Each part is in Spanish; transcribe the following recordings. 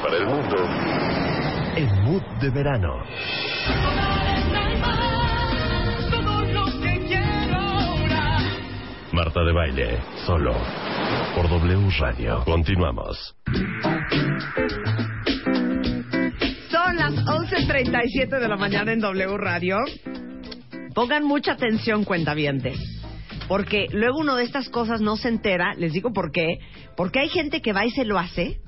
Para el mundo. En Mood de Verano. Marta de Baile, solo. Por W Radio. Continuamos. Son las 11.37 de la mañana en W Radio. Pongan mucha atención, cuentavientes. Porque luego uno de estas cosas no se entera. Les digo por qué. Porque hay gente que va y se lo hace.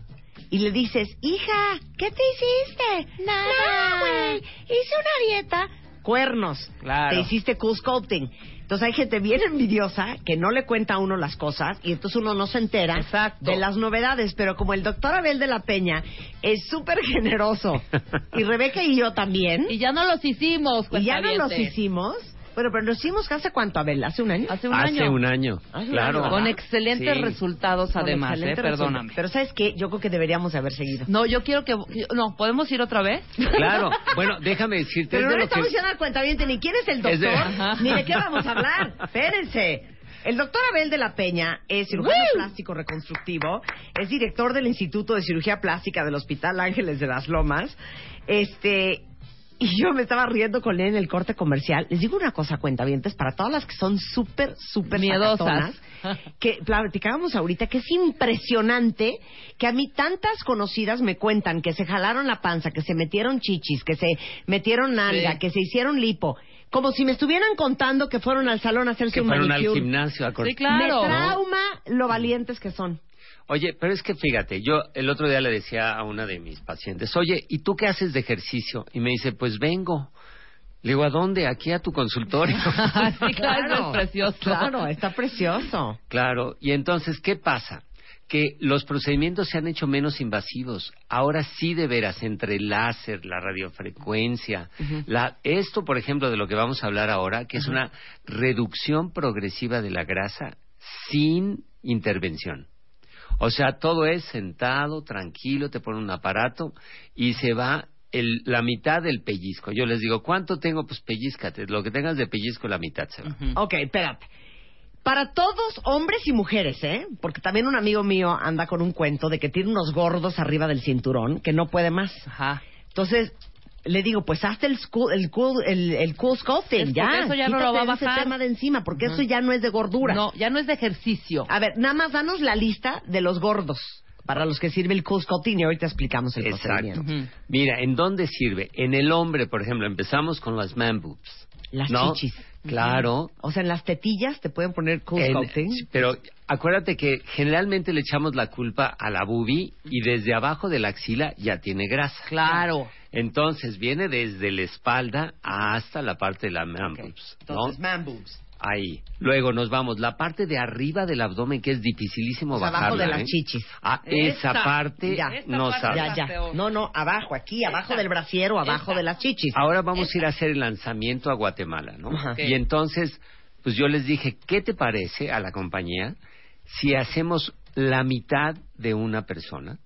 Y le dices, hija, ¿qué te hiciste? Nada, güey. Hice una dieta. Cuernos. Claro. Te hiciste cool sculpting. Entonces hay gente bien envidiosa que no le cuenta a uno las cosas y entonces uno no se entera Exacto. de las novedades. Pero como el doctor Abel de la Peña es súper generoso y Rebeca y yo también, Y ya no los hicimos, y ya no los hicimos. Bueno, pero los hicimos hace cuánto, Abel, hace un año. Hace un Hace año. un año, Hace un claro. año, Con ¿verdad? excelentes Sí. resultados, Con además, excelente ¿eh? resultado. Perdóname. Pero ¿sabes qué? Yo creo que deberíamos de haber seguido. No, yo quiero que... No, ¿podemos ir otra vez? Claro. Bueno, déjame decirte. Pero es no de le lo que- estamos diciendo al cuentaviente ni quién es el Es de- doctor, Ajá. ni de qué vamos a hablar. Espérense. El doctor Abel de la Peña es cirujano plástico reconstructivo, es director del Instituto de Cirugía Plástica del Hospital Ángeles de las Lomas. Este, y yo me estaba riendo con él en el corte comercial. Les digo una cosa, cuentavientes, para todas las que son súper, súper Miedosas. que platicábamos ahorita que es impresionante que a mí tantas conocidas me cuentan que se jalaron la panza, que se metieron chichis, que se metieron nalga, Sí. que se hicieron lipo, como si me estuvieran contando que fueron al salón a hacerse que un fueron al gimnasio a cort- Sí, claro. Me trauma lo valientes que son. Oye, pero es que fíjate, yo el otro día le decía a una de mis pacientes, oye, ¿y tú qué haces de ejercicio? Y me dice, pues vengo. Le digo, ¿a dónde? Aquí a tu consultorio. sí, claro, es precioso. Claro, está precioso. Claro, y entonces, ¿qué pasa? Que los procedimientos se han hecho menos invasivos. Ahora sí, de veras, entre el láser, la radiofrecuencia, la, esto, por ejemplo, de lo que vamos a hablar ahora, que es una reducción progresiva de la grasa sin intervención. O sea, todo es sentado, tranquilo, te ponen un aparato y se va el- la mitad del pellizco. Yo les digo, ¿cuánto tengo? Pues pellizcate. Lo que tengas de pellizco, la mitad se va. Ujú. Ok, espérate. Para todos, hombres y mujeres, ¿eh? Porque también un amigo mío anda con un cuento de que tiene unos gordos arriba del cinturón que no puede más. Ajá. Entonces, le digo, pues hazte el, school, el, cool, el, el cool sculpting, Es ya. porque eso ya no lo va a ese bajar. tema de encima, porque eso ya no es de gordura. No, ya no es de ejercicio. A ver, nada más danos la lista de los gordos para los que sirve el cool sculpting y ahorita explicamos el Exacto. procedimiento. Ujú. Mira, ¿en dónde sirve? En el hombre, por ejemplo, empezamos con las man boobs. Las ¿no? chichis. Claro. O sea, en las tetillas te pueden poner cool En- sculpting. pero acuérdate que generalmente le echamos la culpa a la boobie y desde abajo de la axila ya tiene grasa. Claro. Entonces viene desde la espalda hasta la parte de la man Ok. boobs, ¿no? Entonces, man boobs. Ahí. Luego nos vamos, la parte de arriba del abdomen que es dificilísimo O sea, bajarla. abajo de las ¿eh? chichis. Ah, esa Esta. parte Ya. No parte sabe. Ya, ya. No, no, abajo, aquí, abajo del brasiero, abajo Esta. de las chichis. Ahora vamos a ir a hacer el lanzamiento a Guatemala, ¿no? Y entonces, pues yo les dije, ¿qué te parece a la compañía si hacemos la mitad de una persona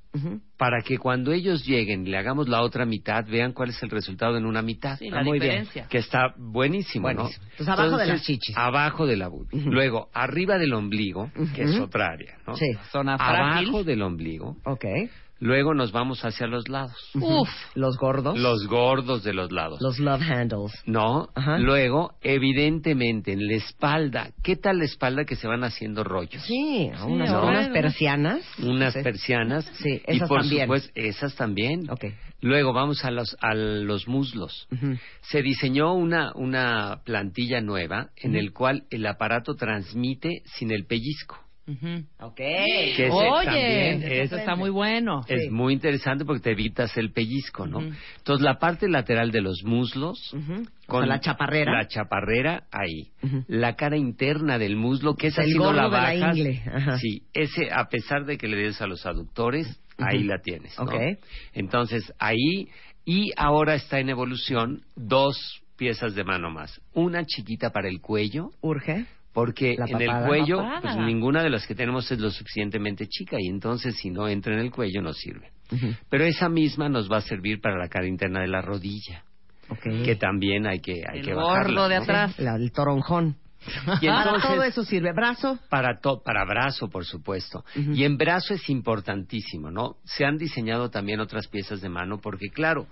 Para que cuando ellos lleguen y le hagamos la otra mitad vean cuál es el resultado en una mitad? Sí, Ah, la muy bien. Que está buenísimo, Buenísimo. ¿no? Entonces, abajo de las chichis. Abajo de la. Ujú. Luego, arriba del ombligo, que es otra área, ¿no? Sí. Zona frágil. Abajo del ombligo. Ok. Luego nos vamos hacia los lados. Uf. Los gordos. Los gordos de los lados. Los love handles. ¿No? Ajá. Luego, evidentemente, en la espalda. ¿Qué tal la espalda que se van haciendo rollos? Sí, Sí, unas, persianas. Unas Sí. persianas. Sí, y esas por también. supuesto, esas también. Ok. Luego vamos a los, a los muslos. Se diseñó una, una plantilla nueva en el cual el aparato transmite sin el pellizco. Ujú. Ok. Que Oye, eso es- está muy bueno. Es Sí. muy interesante porque te evitas el pellizco, ¿no? Entonces, la parte lateral de los muslos, con sea, la chaparrera. La chaparrera, ahí. La cara interna del muslo, que esa si no la bajas. Sí, ese, a pesar de que le des a los aductores, ahí la tienes, ¿no? Ok. Entonces, ahí, y ahora está en evolución dos piezas de mano más. Una chiquita para el cuello, Urge. Porque La en el cuello, pues ninguna de las que tenemos es lo suficientemente chica y entonces si no entra en el cuello no sirve. Pero esa misma nos va a servir para la cara interna de la rodilla, que también hay que hay El que bajarla, de ¿no? atrás. La- el toronjón. Y Para entonces- todo eso sirve. Brazo. Para, to- para brazo, por supuesto. Y en brazo es importantísimo, ¿no? Se han diseñado también otras piezas de mano porque, claro,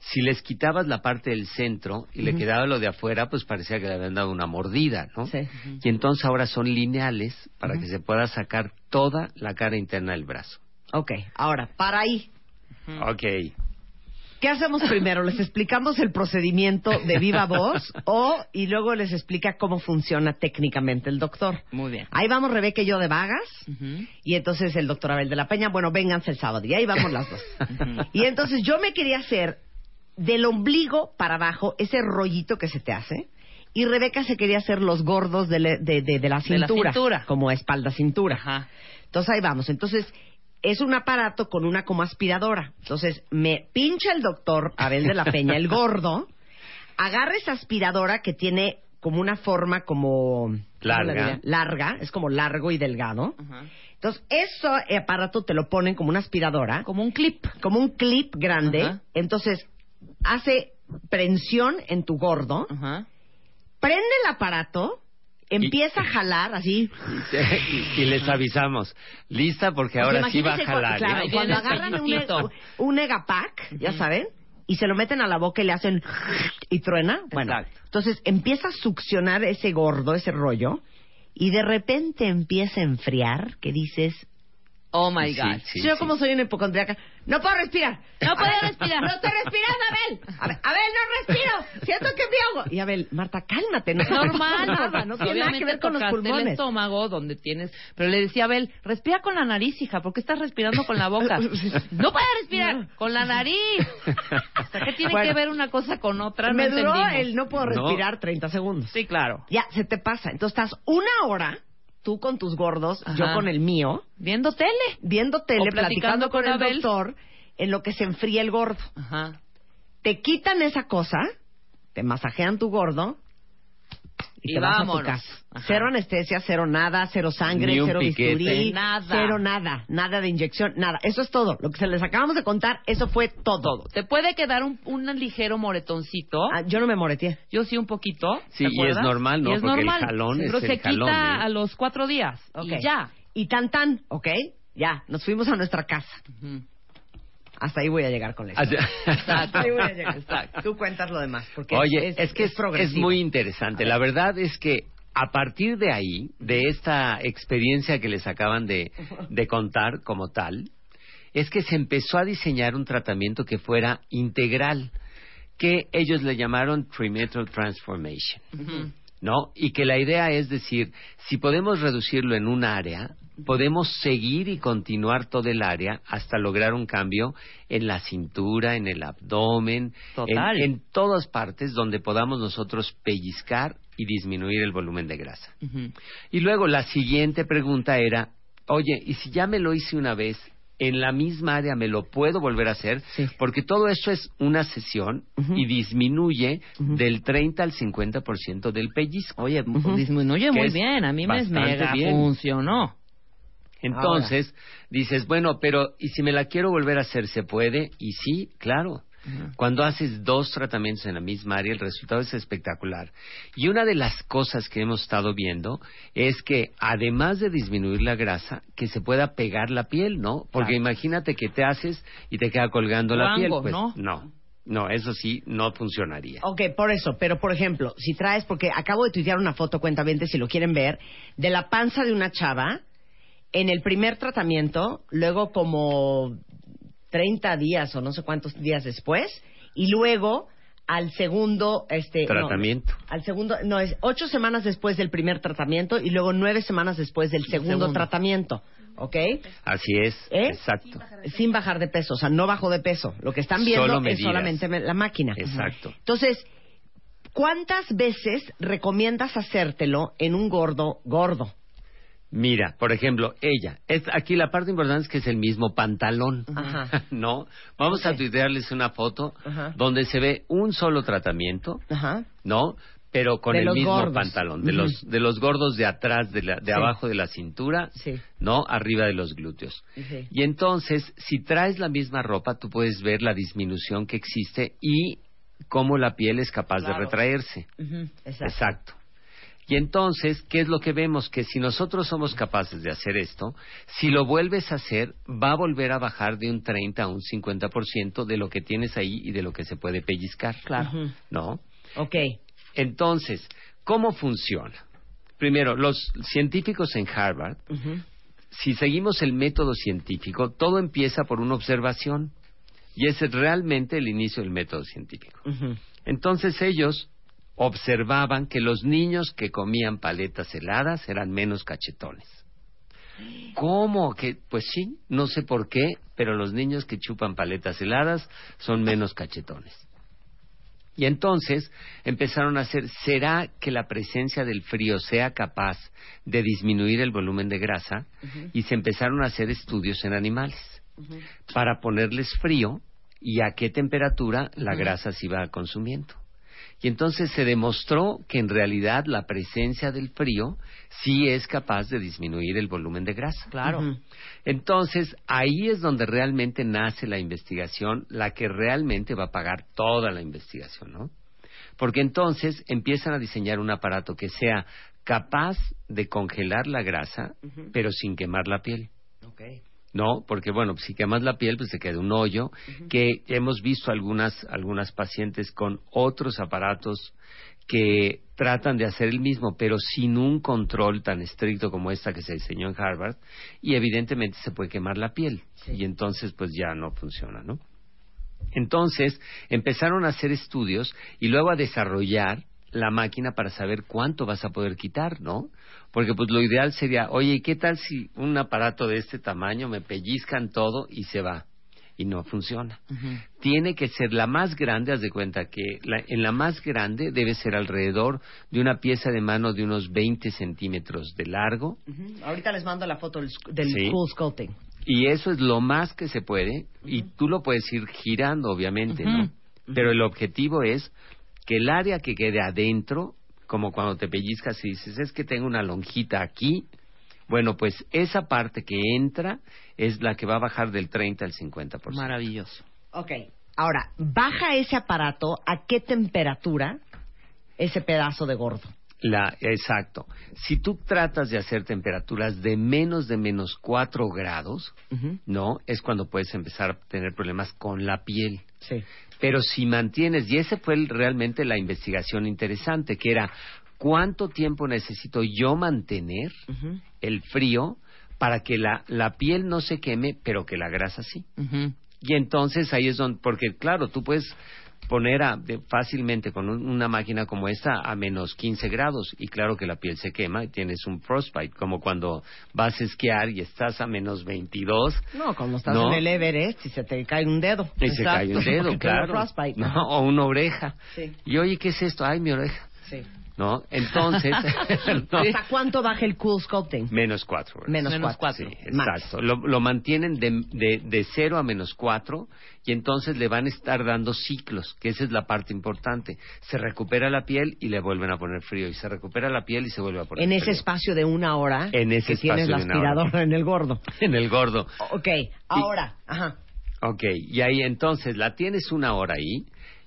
si les quitabas la parte del centro y le quedaba lo de afuera, pues parecía que le habían dado una mordida, ¿no? Sí. Y entonces ahora son lineales para que se pueda sacar toda la cara interna del brazo. Ok. Ahora, para ahí. Ok. ¿Qué hacemos primero? ¿Les explicamos el procedimiento de viva voz o y luego les explica cómo funciona técnicamente el doctor? Muy bien. Ahí vamos Rebeca y yo de vagas y entonces el doctor Abel de la Peña, bueno, vénganse el sábado y ahí vamos las dos. y entonces yo me quería hacer del ombligo para abajo ese rollito que se te hace y Rebeca se quería hacer los gordos de, le- de- de- de la cintura, cintura. como espalda cintura. Ajá. Entonces ahí vamos. Entonces es un aparato con una como aspiradora. Entonces me pincha el doctor Abel de la Peña, el gordo, agarra esa aspiradora que tiene como una forma como ¿cómo Larga. larga, es como largo y delgado. Ajá. Entonces, ese aparato te lo ponen como una aspiradora, Como un clip. como un clip grande. Ajá. Entonces, hace prensión en tu gordo, Ajá. prende el aparato, empieza a jalar así. y, y les avisamos, lista porque ahora sí va a jalar. cu- Claro, ¿eh? Ahí cuando agarran un, un Egapac, ya saben, y se lo meten a la boca y le hacen y truena. Bueno, Exacto. entonces empieza a succionar ese gordo, ese rollo, y de repente empieza a enfriar, que dices, Oh my Sí, God. sí, yo sí. como soy una hipocondriaca, no puedo respirar. No puedo respirar. No estoy respirando, Abel. A ver, Abel, no respiro. Siento que me ahogo. Y Abel, Marta, cálmate. No Normal, nada, no tiene nada que ver con los tocaste el pulmones. estómago donde tienes, pero le decía a Abel, respira con la nariz, hija, ¿por qué estás respirando con la boca? no puedes respirar No. con la nariz. O sea, ¿qué tiene Bueno. que ver una cosa con otra? Me no duró entendimos. el no puedo No. respirar 30 segundos. Sí, claro. Ya, se te pasa. Entonces estás una hora, tú con tus gordos, Ajá. yo con el mío, Viendo tele. viendo tele, O platicando platicando con, con el Abel. doctor, en lo que se enfría el gordo. Ajá. Te quitan esa cosa, te masajean tu gordo y, Y te vas a tu casa. Ajá. Cero anestesia, cero nada, cero sangre, cero piquete. bisturí, Nada. cero nada, nada de inyección, nada. Eso es todo. Lo que se les acabamos de contar, eso fue todo. Todo. Te puede quedar un, un ligero moretoncito. Ah, yo no me moreteé. Yo sí un poquito. Sí, ¿te y es normal, ¿no? Y es Porque el normal. jalón es Pero el se jalón, quita ¿eh? a los cuatro días. Ok. Y ya. Y tan tan, ¿ok? Ya, nos fuimos a nuestra casa. Ujú. Hasta ahí voy a llegar con eso. Hasta ahí voy a llegar. Exacto. Tú cuentas lo demás. Porque Oye, es, que es, es progresivo. muy interesante. La verdad es que a partir de ahí, de esta experiencia que les acaban de, de contar como tal, es que se empezó a diseñar un tratamiento que fuera integral, que ellos le llamaron Trimetal Transformation. ¿no? Y que la idea es decir, si podemos reducirlo en un área, podemos seguir y continuar todo el área hasta lograr un cambio en la cintura, en el abdomen, Total. En, en todas partes donde podamos nosotros pellizcar y disminuir el volumen de grasa. Y luego la siguiente pregunta era, oye, ¿y si ya me lo hice una vez? En la misma área me lo puedo volver a hacer, Sí. porque todo eso es una sesión y disminuye del 30 al 50% del pellizco. Oye, disminuye muy bien. A mí me mega bien. funcionó. Entonces, dices, bueno, pero ¿y si me la quiero volver a hacer, se puede? Y sí, claro. Cuando haces dos tratamientos en la misma área, el resultado es espectacular. Y una de las cosas que hemos estado viendo es que, además de disminuir la grasa, que se pueda pegar la piel, ¿no? Porque Claro. imagínate que te haces y te queda colgando la piel. Pues ¿no? no, no, eso sí, no funcionaría. Ok, por eso, pero por ejemplo, si traes, porque acabo de tuitear una foto, cuenta si lo quieren ver, de la panza de una chava en el primer tratamiento, luego como 30 días o no sé cuántos días después, y luego al segundo este no, Tratamiento. al segundo no es ocho semanas después del primer tratamiento y luego nueve semanas después del segundo, segundo. tratamiento ¿ok? Así es, ¿Eh? exacto. sin bajar de peso o sea no bajó de peso lo que están viendo es solamente me- la máquina Exacto. entonces ¿cuántas veces recomiendas hacértelo en un gordo gordo? Mira, por ejemplo, ella. Es, aquí la parte importante es que es el mismo pantalón. Ajá. ¿No? Vamos a Ok. tuitearles una foto Ajá. donde se ve un solo tratamiento, Ajá. ¿no? Pero con De el mismo gordos. pantalón. De, los, de los gordos de atrás, de, la- de Sí. abajo de la cintura, Sí. ¿no? Arriba de los glúteos. Y entonces, si traes la misma ropa, tú puedes ver la disminución que existe y cómo la piel es capaz de retraerse. Exacto. Y entonces, ¿qué es lo que vemos? Que si nosotros somos capaces de hacer esto, si lo vuelves a hacer, va a volver a bajar de un 30 a un 50% de lo que tienes ahí y de lo que se puede pellizcar. Claro. ¿No? Ok. Entonces, ¿cómo funciona? Primero, los científicos en Harvard, si seguimos el método científico, todo empieza por una observación. Y ese es realmente el inicio del método científico. Entonces ellos observaban que los niños que comían paletas heladas eran menos cachetones. ¿Cómo? Que, pues sí, no sé por qué, pero los niños que chupan paletas heladas son menos cachetones. Y entonces empezaron a hacer, ¿será que la presencia del frío sea capaz de disminuir el volumen de grasa? Y se empezaron a hacer estudios en animales para ponerles frío y a qué temperatura la grasa se iba consumiendo. Y entonces se demostró que en realidad la presencia del frío sí es capaz de disminuir el volumen de grasa. Claro. Entonces, ahí es donde realmente nace la investigación, la que realmente va a pagar toda la investigación, ¿no? Porque entonces empiezan a diseñar un aparato que sea capaz de congelar la grasa, pero sin quemar la piel. Ok. No, porque bueno, si quemas la piel, pues se queda un hoyo, que hemos visto algunas, algunas pacientes con otros aparatos que tratan de hacer el mismo, pero sin un control tan estricto como esta que se diseñó en Harvard, y evidentemente se puede quemar la piel, Sí. y entonces pues ya no funciona, ¿no? Entonces empezaron a hacer estudios y luego a desarrollar la máquina para saber cuánto vas a poder quitar, ¿no? Porque pues lo ideal sería, oye, ¿y qué tal si un aparato de este tamaño me pellizcan todo y se va? Y no funciona. Tiene que ser la más grande, haz de cuenta que la- en la más grande debe ser alrededor de una pieza de mano de unos 20 centímetros de largo. Ahorita les mando la foto del, del Sí. cool sculpting. y eso es lo más que se puede y tú lo puedes ir girando, obviamente, ¿no? Pero el objetivo es que el área que quede adentro, como cuando te pellizcas y dices, es que tengo una lonjita aquí, bueno, pues esa parte que entra es la que va a bajar del 30 al 50%. Maravilloso. Ok. Ahora, baja ese aparato a qué temperatura ese pedazo de gordo. La, exacto. Si tú tratas de hacer temperaturas de menos de menos 4 grados. ¿no? Es cuando puedes empezar a tener problemas con la piel. Sí. Pero si mantienes, y esa fue el- realmente la investigación interesante, que era cuánto tiempo necesito yo mantener el frío para que la, la piel no se queme, pero que la grasa sí. Y entonces ahí es donde, porque claro, tú puedes poner a- de- fácilmente con un- una máquina como esta a menos 15 grados y claro que la piel se quema y tienes un frostbite, como cuando vas a esquiar y estás a menos 22 No, cuando estás No. en el Everest y se te cae un dedo. y se cae un dedo, claro. No, o una oreja. Sí. Y oye, ¿qué es esto? Ay, mi oreja. Sí. ¿No? Entonces, no, ¿Hasta cuánto baja el cool sculpting? menos 4. Menos, Menos cuatro. cuatro. Sí, exacto. Lo, lo mantienen de, de, de cero a menos cuatro y entonces le van a estar dando ciclos, que esa es la parte importante. Se recupera la piel y le vuelven a poner frío y se recupera la piel y se vuelve a poner En ese espacio de una hora En ese que tienes espacio la de una hora. aspiradora en el gordo. en el gordo. Ok, ahora, ajá. Ok, y ahí entonces la tienes una hora ahí,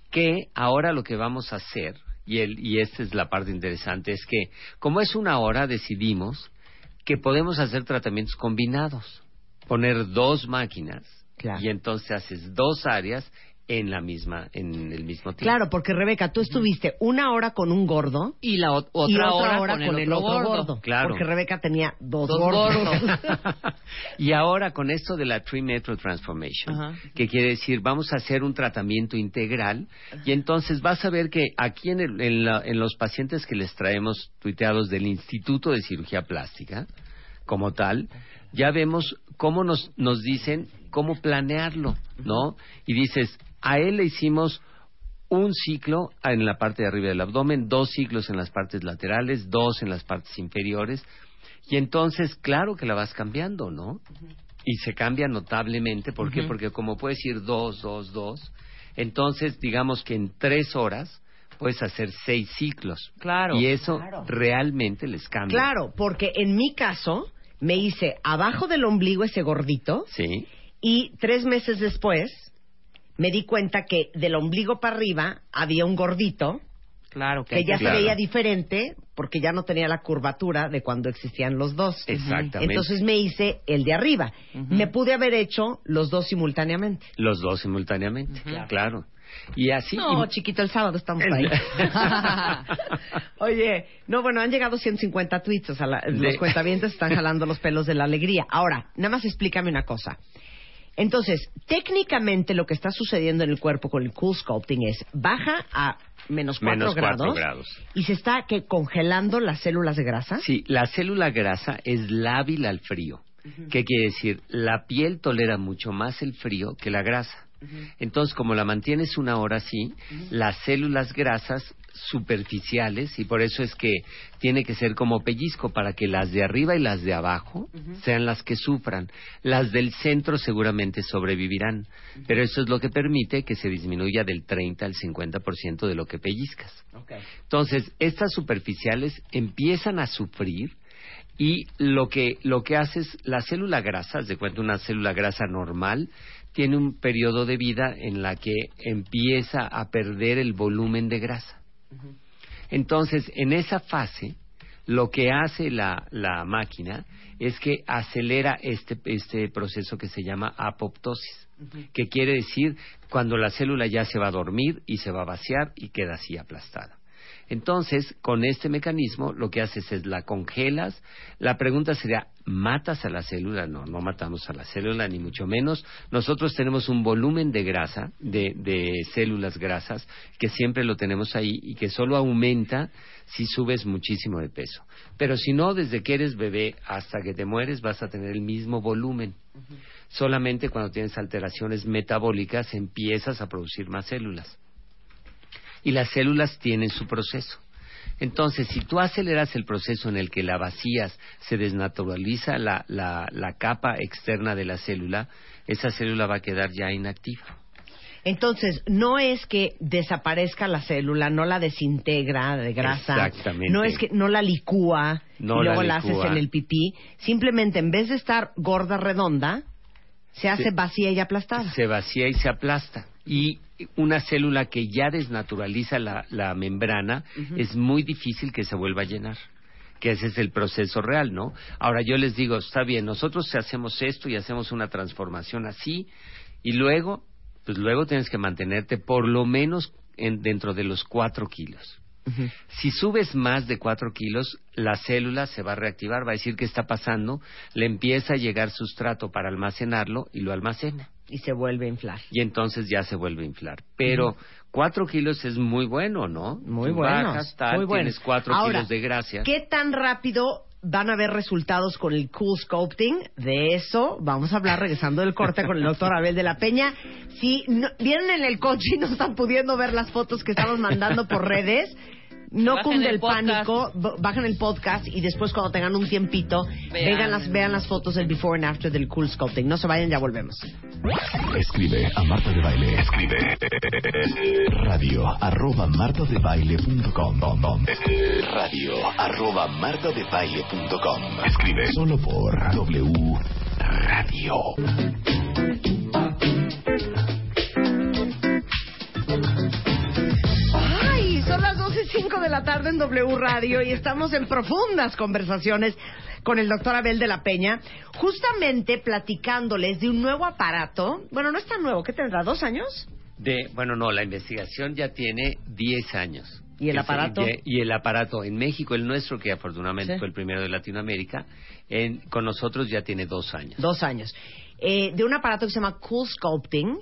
que ahora lo que vamos a hacer, y, el, y esta es la parte interesante, es que como es una hora decidimos que podemos hacer tratamientos combinados, poner dos máquinas Claro. y entonces haces dos áreas en la misma, en el mismo tiempo. Claro, porque Rebeca, tú estuviste una hora con un gordo Y la ot- otra, y otra hora, hora con, el, otro gordo. Claro. Porque Rebeca tenía dos, Dos gordos. gordos. y ahora con esto de la Tree Metro Transformation, que quiere decir vamos a hacer un tratamiento integral y entonces vas a ver que aquí en, el- en la- en los pacientes que les traemos tuiteados del Instituto de Cirugía Plástica, como tal, ya vemos cómo nos, nos dicen cómo planearlo, ¿no? Y dices, a él le hicimos un ciclo en la parte de arriba del abdomen, dos ciclos en las partes laterales, dos en las partes inferiores, y entonces, claro que la vas cambiando, ¿no? Y se cambia notablemente, ¿por qué? Porque como puedes ir dos, dos, dos, entonces digamos que en tres horas puedes hacer seis ciclos. Claro. Y eso Claro. realmente les cambia. Claro, porque en mi caso me hice abajo del ombligo ese gordito Sí, y tres meses después me di cuenta que del ombligo para arriba había un gordito Claro que, que ya Claro. se veía diferente porque ya no tenía la curvatura de cuando existían los dos. exactamente. Entonces me hice el de arriba. Me pude haber hecho los dos simultáneamente. Los dos simultáneamente, claro. Y así... No, y- chiquito, el sábado estamos ahí. Oye, no, bueno, han llegado 150 tweets, o sea, la- los De- cuentavientes están jalando los pelos de la alegría. Ahora, nada más explícame una cosa. Entonces, técnicamente lo que está sucediendo en el cuerpo con el cool sculpting es baja a menos 4 Menos cuatro grados, grados. y se está que congelando las células de grasa. Sí, la célula grasa es lábil al frío. ¿Qué quiere decir? La piel tolera mucho más el frío que la grasa. Entonces, como la mantienes una hora así, las células grasas superficiales, y por eso es que tiene que ser como pellizco para que las de arriba y las de abajo sean las que sufran. Las del centro seguramente sobrevivirán, pero eso es lo que permite que se disminuya del 30 al 50% de lo que pellizcas. Entonces, estas superficiales empiezan a sufrir y lo que, lo que hace es, la célula grasa, de cuenta una célula grasa normal, tiene un periodo de vida en la que empieza a perder el volumen de grasa. Entonces, en esa fase, lo que hace la, la máquina es que acelera este, este proceso que se llama apoptosis, que quiere decir cuando la célula ya se va a dormir y se va a vaciar y queda así aplastada. Entonces, con este mecanismo, lo que haces es la congelas. La pregunta sería, ¿matas a la célula? No, no matamos a la célula, ni mucho menos. Nosotros tenemos un volumen de grasa, de, de células grasas, que siempre lo tenemos ahí y que solo aumenta si subes muchísimo de peso. Pero si no, desde que eres bebé hasta que te mueres, vas a tener el mismo volumen. Solamente cuando tienes alteraciones metabólicas empiezas a producir más células y las células tienen su proceso. Entonces, si tú aceleras el proceso en el que la vacías, se desnaturaliza la, la, la capa externa de la célula, esa célula va a quedar ya inactiva. Entonces, no es que desaparezca la célula, no la desintegra de grasa, Exactamente. no es que no la licúa No y la luego la, haces en el pipí, simplemente en vez de estar gorda redonda, se hace Se- vacía y aplastada. Se vacía y se aplasta. Y una célula que ya desnaturaliza la, la membrana es muy difícil que se vuelva a llenar. Que ese es el proceso real, ¿no? Ahora yo les digo, está bien, nosotros hacemos esto y hacemos una transformación así, y luego, pues luego tienes que mantenerte por lo menos en- dentro de los cuatro kilos. Si subes más de 4 kilos, la célula se va a reactivar, va a decir qué está pasando, le empieza a llegar sustrato para almacenarlo y lo almacena. Y se vuelve a inflar. Y entonces ya se vuelve a inflar. Pero 4 kilos es muy bueno, ¿no? Muy bueno. Bajas, tal, muy bueno. tienes 4 Ahora, kilos de gracia. ¿Qué tan rápido van a haber resultados con el Cool Sculpting? De eso vamos a hablar regresando del corte con el doctor Abel de la Peña. Si no- vienen en el coche y no están pudiendo ver las fotos que estamos mandando por redes, no Bajen cunde el pánico, bajen el podcast y después cuando tengan un tiempito, Vean. vean las, vean las fotos del before and after del Cool Sculpting. No se vayan, ya volvemos. Escribe a Marta de Baile. Escribe radio arroba martadebaile.com radio arroba martadebaile.com Escribe solo por W Radio. De la tarde en W Radio y estamos en profundas conversaciones con el doctor Abel de la Peña, justamente platicándoles de un nuevo aparato. Bueno, no es tan nuevo, ¿qué tendrá? ¿Dos años? De, bueno, no, la investigación ya tiene 10 años. ¿Y el aparato? y- Y el aparato en México, el nuestro, que afortunadamente Sí. fue el primero de Latinoamérica, en- con nosotros ya tiene dos años. Dos años. Eh, de un aparato que se llama Cool Sculpting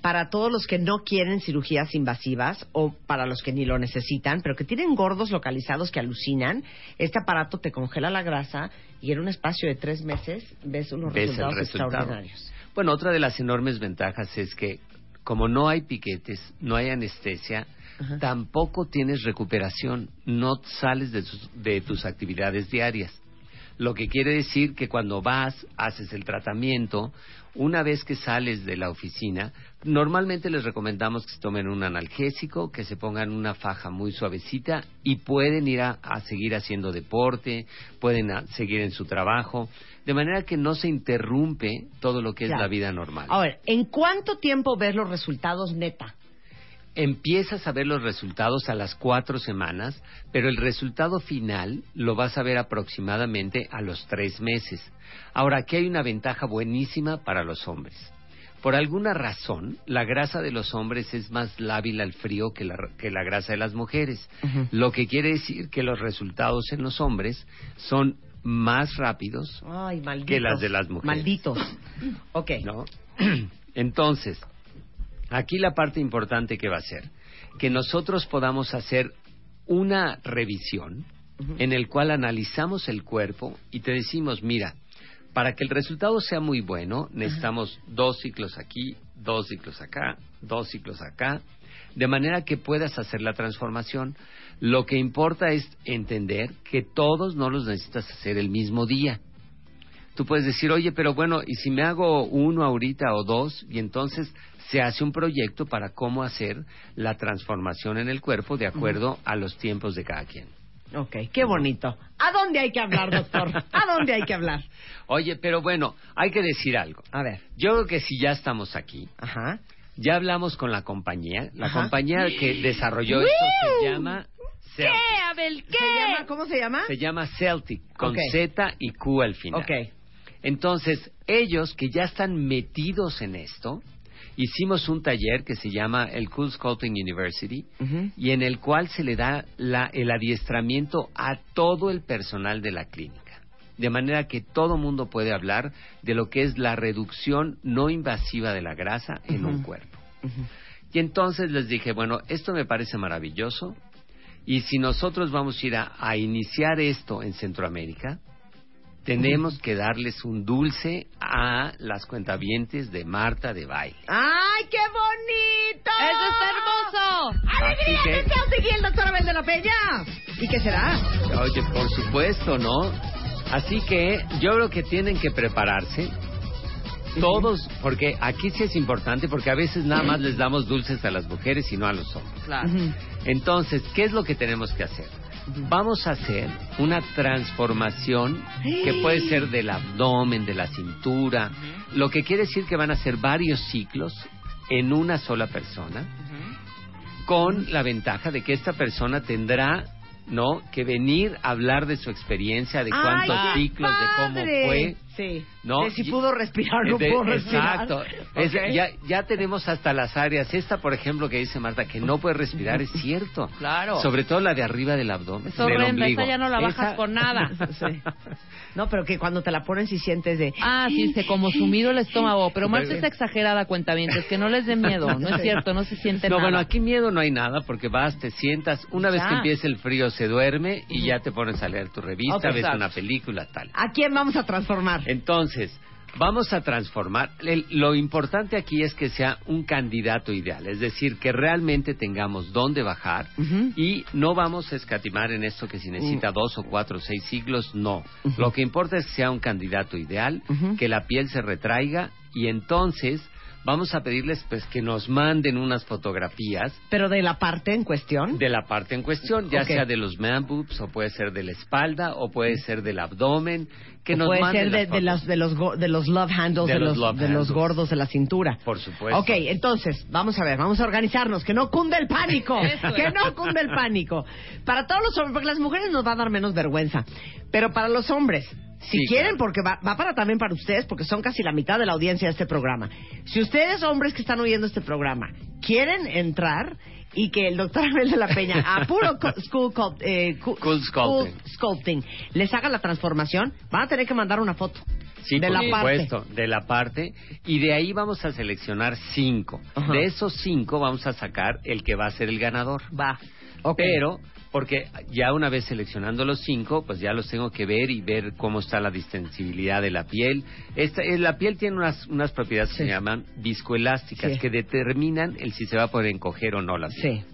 para todos los que no quieren cirugías invasivas o para los que ni lo necesitan, pero que tienen gordos localizados que alucinan. Este aparato te congela la grasa y en un espacio de tres meses ves unos Ves resultados resultado. extraordinarios. Bueno, otra de las enormes ventajas es que como no hay piquetes, no hay anestesia, Ajá. tampoco tienes recuperación, no sales de tus, de tus actividades diarias. Lo que quiere decir que cuando vas, haces el tratamiento, una vez que sales de la oficina, normalmente les recomendamos que se tomen un analgésico, que se pongan una faja muy suavecita y pueden ir a, a seguir haciendo deporte, pueden a- seguir en su trabajo, de manera que no se interrumpe todo lo que es la vida normal. A ver, ¿en cuánto tiempo ves los resultados neta? Empiezas a ver los resultados a las cuatro semanas, pero el resultado final lo vas a ver aproximadamente a los tres meses. Ahora, aquí hay una ventaja buenísima para los hombres. Por alguna razón, la grasa de los hombres es más lábil al frío que la, que la grasa de las mujeres, lo que quiere decir que los resultados en los hombres son más rápidos, Ay. Que las de las mujeres. Malditos. Ok. ¿no? Entonces, aquí la parte importante que va a ser que nosotros podamos hacer una revisión en el cual analizamos el cuerpo y te decimos, mira, para que el resultado sea muy bueno, necesitamos dos ciclos aquí, dos ciclos acá, dos ciclos acá, de manera que puedas hacer la transformación. Lo que importa es entender que todos no los necesitas hacer el mismo día. Tú puedes decir, oye, pero bueno, ¿y si me hago uno ahorita o dos? Y entonces se hace un proyecto para cómo hacer la transformación en el cuerpo de acuerdo a los tiempos de cada quien. Ok, qué bonito. ¿A dónde hay que hablar, doctor? ¿A dónde hay que hablar? Oye, pero bueno, hay que decir algo. A ver. Yo creo que si ya estamos aquí, Ajá. ya hablamos con la compañía. La Ajá. compañía que desarrolló esto se llama ¿Qué. Abel? ¿Qué? ¿Se llama, ¿Cómo se llama? Se llama Celtic, con Ok. Z y Q al final. Ok. Entonces, ellos que ya están metidos en esto, hicimos un taller que se llama el Cool Sculpting University y en el cual se le da la- el adiestramiento a todo el personal de la clínica. De manera que todo mundo puede hablar de lo que es la reducción no invasiva de la grasa en un cuerpo. Y entonces les dije, bueno, esto me parece maravilloso y si nosotros vamos a ir a, a iniciar esto en Centroamérica, tenemos que darles un dulce a las cuentavientes de Marta de Baile. ¡Ay, qué bonito! ¡Eso está hermoso! ¡Alegría que- de Celtic y el doctor Abel de la Peña! ¿Y qué será? Oye, por supuesto, ¿no? Así que yo creo que tienen que prepararse. Todos, porque aquí sí es importante, porque a veces nada más les damos dulces a las mujeres y no a los hombres. Claro. Entonces, ¿qué es lo que tenemos que hacer? Vamos a hacer una transformación que puede ser del abdomen, de la cintura, lo que quiere decir que van a ser varios ciclos en una sola persona, con la ventaja de que esta persona tendrá, ¿no?, que venir a hablar de su experiencia, de cuántos ¡Ay, qué ciclos, de cómo fue. Sí. ¿no? De si Y- pudo respirar o no pudo respirar. Exacto. Es- ya, ya tenemos hasta las áreas. Esta, por ejemplo, que dice Marta, que no puede respirar, es cierto. Claro. Sobre todo la de arriba del abdomen. Es del horrenda, ombligo. esa ya no la bajas Esa- con nada. Sí. No, pero que cuando te la ponen si sientes de... Ah, sí, se como sumido el estómago. Pero Marta Súper es exagerada, cuentavientes, que no les dé miedo. No es cierto, no se siente No, nada. bueno, aquí miedo no hay nada porque vas, te sientas, una vez que empieza el frío se duerme y ya te pones a leer tu revista, ves exacto. una película, tal. ¿A quién vamos a transformar? Entonces, vamos a transformar. El- lo importante aquí es que sea un candidato ideal, es decir, que realmente tengamos dónde bajar y no vamos a escatimar en esto que si necesita dos o cuatro o seis siglos, no. Lo que importa es que sea un candidato ideal, que la piel se retraiga y entonces vamos a pedirles pues que nos manden unas fotografías Pero de la parte en cuestión. de la parte en cuestión, ya sea de los man boobs o puede ser de la espalda o puede ser del abdomen, que o nos puede manden ser de, las de de, los, go- de los love handles, De de, los los, love de los handles. gordos de la cintura. Por supuesto. Ok, entonces, vamos a ver, vamos a organizarnos, que no cunde el pánico, que no cunde el pánico. Para todos los hombres, porque las mujeres nos va a dar menos vergüenza, pero para los hombres, si Sí, quieren, claro. porque va, va para también para ustedes, porque son casi la mitad de la audiencia de este programa. Si ustedes, hombres que están oyendo este programa, quieren entrar y que el doctor Abel de la Peña, a puro co- school, cult- eh, Cool sculpting. sculpting, les haga la transformación, van a tener que mandar una foto. Sí, de por la supuesto, de la parte. Y de ahí vamos a seleccionar cinco. Ajá. De esos cinco vamos a sacar el que va a ser el ganador. Va. Ok. Pero, porque ya una vez seleccionando los cinco, pues ya los tengo que ver y ver cómo está la distensibilidad de la piel. Esta, eh, la piel tiene unas, unas propiedades que se llaman viscoelásticas, Sí. que determinan el si se va a poder encoger o no la piel. Sí.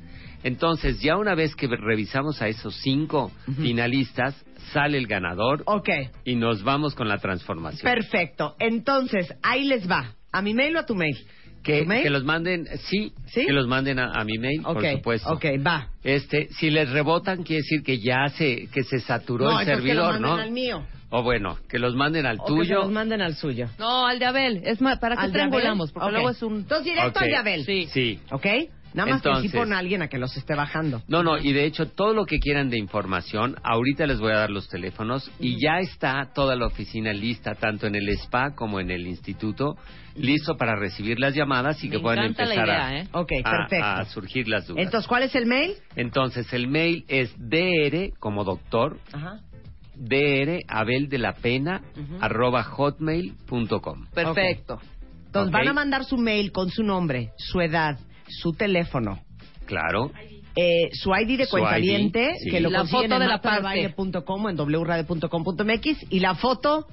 Entonces, ya una vez que revisamos a esos cinco finalistas, sale el ganador Ok, y nos vamos con la transformación. perfecto. Entonces, ahí les va. ¿A mi mail o a tu mail? Que, que los manden, sí, ¿Sí? que los manden a, a mi mail, por supuesto. ok, va. Este, si les rebotan, quiere decir que ya se, que se saturó no, el que lo servidor, manden ¿no? al mío. O bueno, que los manden al O que tuyo. los manden al suyo. No, al de Abel. Es más, ¿para qué ¿Al de Abel? triangulamos? Porque luego es un... Entonces, directo al de Abel. Sí. Sí. ¿Ok? Nada más que Entonces- sí pon a alguien a que los esté bajando. No, no, y de hecho todo lo que quieran de información, ahorita les voy a dar los teléfonos y ya está toda la oficina lista, tanto en el spa como en el instituto, listo para recibir las llamadas y Me que puedan empezar idea, a, ¿eh? Ok, a- perfecto. a surgir las dudas. Entonces, ¿cuál es el mail? Entonces, el mail es dr como doctor, Ajá. dr abel de la pena Ujú. arroba hotmail.com. Perfecto. Entonces, van a mandar su mail con su nombre, su edad, su teléfono, Claro. eh, su ID de Su cuentaviente, ID, sí. que lo La consiguen foto en de la martadebaile.com o en wradio.com.mx y la foto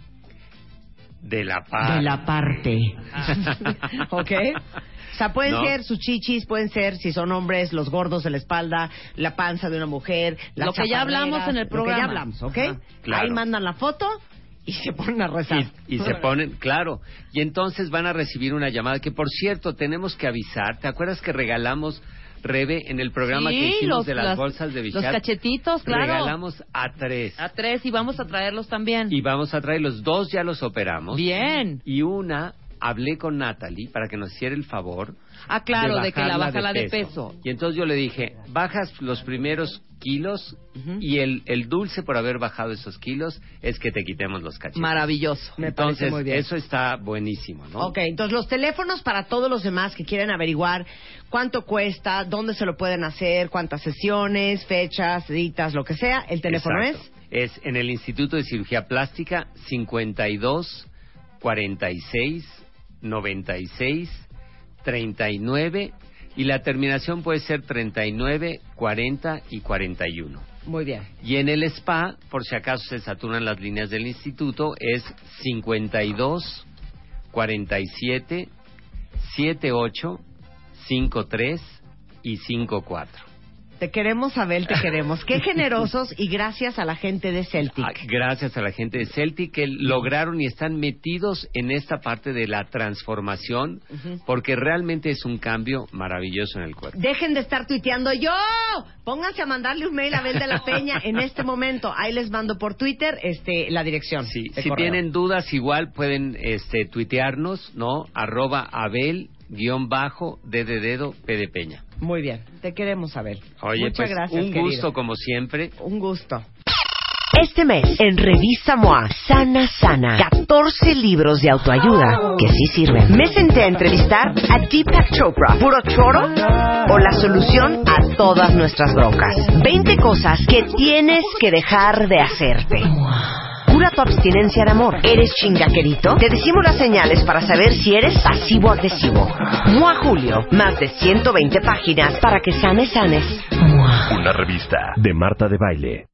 De la paz. de la parte. ¿Ok? O sea, pueden ¿No? ser sus chichis, pueden ser, si son hombres, los gordos de la espalda, la panza de una mujer, las Lo que ya chaparreras, hablamos en el Lo programa. que ya hablamos, ¿ok? Ajá, claro. Ahí mandan la foto y se ponen a rezar. Y, y se ponen, claro, y entonces van a recibir una llamada que, por cierto, tenemos que avisar. ¿Te acuerdas que regalamos, Rebe, en el programa Sí, que hicimos los- de las, las- bolsas de Los Bichat? cachetitos, claro. Regalamos a tres. A tres y vamos a traerlos también. Y vamos a traer los dos, ya los operamos. Bien. Y una, hablé con Natalie para que nos hiciera el favor. Ah, claro, de, que la bajarla baja la de peso. Y entonces yo le dije, bajas los primeros kilos y el, el dulce por haber bajado esos kilos es que te quitemos los cachetes. Maravilloso. Me parece Entonces, muy bien. eso está buenísimo, ¿no? Ok, entonces los teléfonos para todos los demás que quieren averiguar cuánto cuesta, dónde se lo pueden hacer, cuántas sesiones, fechas, citas, lo que sea, el teléfono Exacto. es. Es en el Instituto de Cirugía Plástica 52 46 96 39 y la terminación puede ser 39 40 y 41. Muy bien. Y en el spa, por si acaso se saturan las líneas del instituto, es 52 47 78 53 y 54. Te queremos, Abel, te queremos. Qué generosos y gracias a la gente de Celtic. Ah, Gracias a la gente de Celtic que lograron y están metidos en esta parte de la transformación Ujú. porque realmente es un cambio maravilloso en el cuerpo. Dejen de estar tuiteando yo. Pónganse a mandarle un mail a Abel de la Peña en este momento. Ahí les mando por Twitter este, la dirección. Sí, si correo. tienen dudas igual pueden este, tuitearnos, ¿no? Arroba Abel guion bajo de dedo P de Peña. Muy bien. Te queremos, Abel. Oye, Muchas pues gracias, un querido. gusto como siempre. Un gusto. Este mes, en Revista MOA, Sana Sana, 14 libros de autoayuda que sí sirven. Me senté a entrevistar a Deepak Chopra, puro choro o la solución a todas nuestras broncas. 20 cosas que tienes que dejar de hacerte. Tu abstinencia de amor. ¿Eres chingaquerito? Te decimos las señales para saber si eres pasivo-agresivo. MOA Julio, más de 120 páginas para que sanes, sanes. MOA. Una revista de Marta de Baile.